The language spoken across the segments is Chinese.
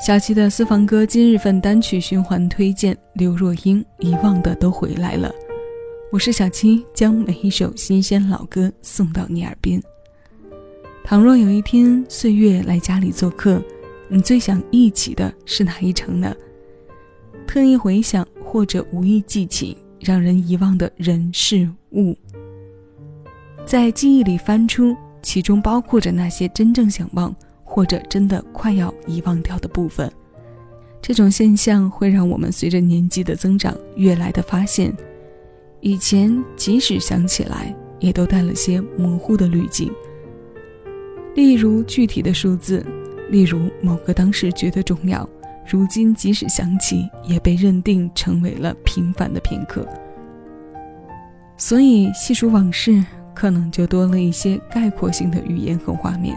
小七的私房歌今日份单曲循环推荐：刘若英《遗忘的都回来了》。我是小七，将每一首新鲜老歌送到你耳边。倘若有一天岁月来家里做客，你最想忆起的是哪一程呢？特意回想或者无意记起让人遗忘的人事物，在记忆里翻出，其中包括着那些真正想忘。或者真的快要遗忘掉的部分，这种现象会让我们随着年纪的增长，越来的发现，以前即使想起来，也都带了些模糊的滤镜。例如具体的数字，例如某个当时觉得重要，如今即使想起，也被认定成为了平凡的片刻。所以细数往事，可能就多了一些概括性的语言和画面。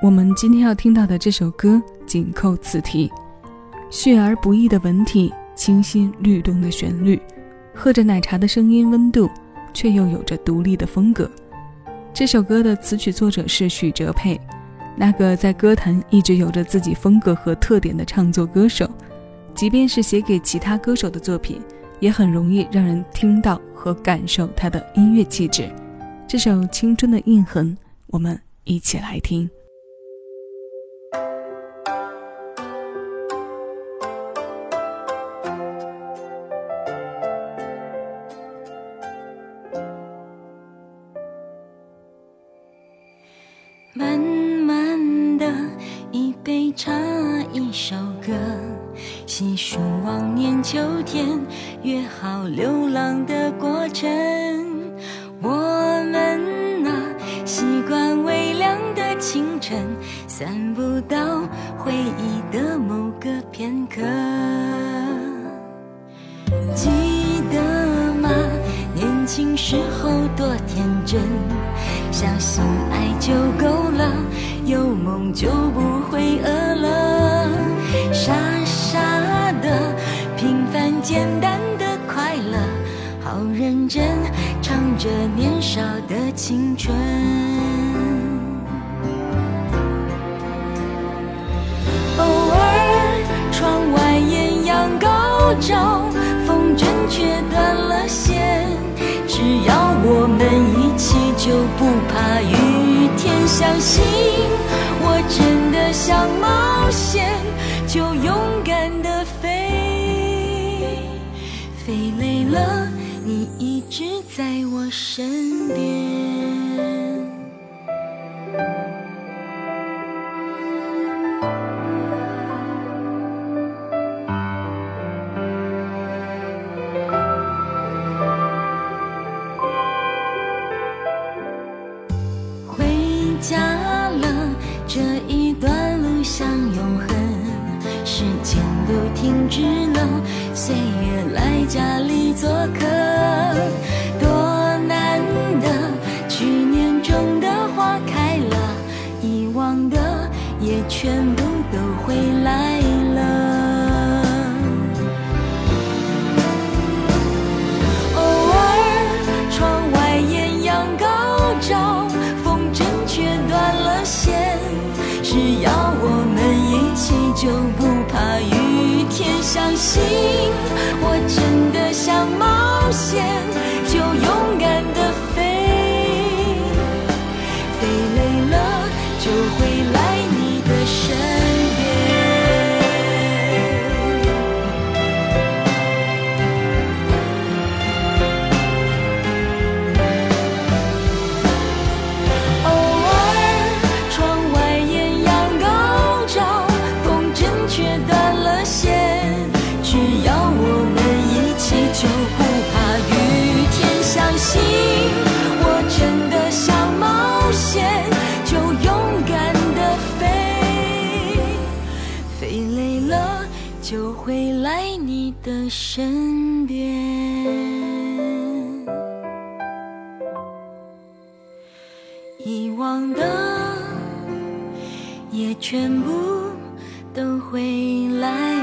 我们今天要听到的这首歌紧扣此题，血而不易的文体，清新律动的旋律，喝着奶茶的声音温度，却又有着独立的风格。这首歌的词曲作者是许哲佩，那个在歌坛一直有着自己风格和特点的唱作歌手，即便是写给其他歌手的作品，也很容易让人听到和感受他的音乐气质。这首《青春的印痕》，我们一起来听。一首歌，细数往年秋天，约好流浪的过程。我们啊，习惯微凉的清晨，散步到回忆的某个片刻。记得吗？年轻时候多天真。相信爱就够了，有梦就不会饿了。着年少的青春。偶尔窗外艳阳高照，风筝却断了线，只要我们一起。就不怕雨天，相信我真的想冒险，就勇敢的飞，你一直在我身边。回家了，这一段路像永恒，时间不停止了岁月来家里做客多难得去年种的花开了遗忘的也全部都回来了偶尔窗外艳阳高照风筝却断了线是阳心。就会来你的身边，遗忘的也全部都会来。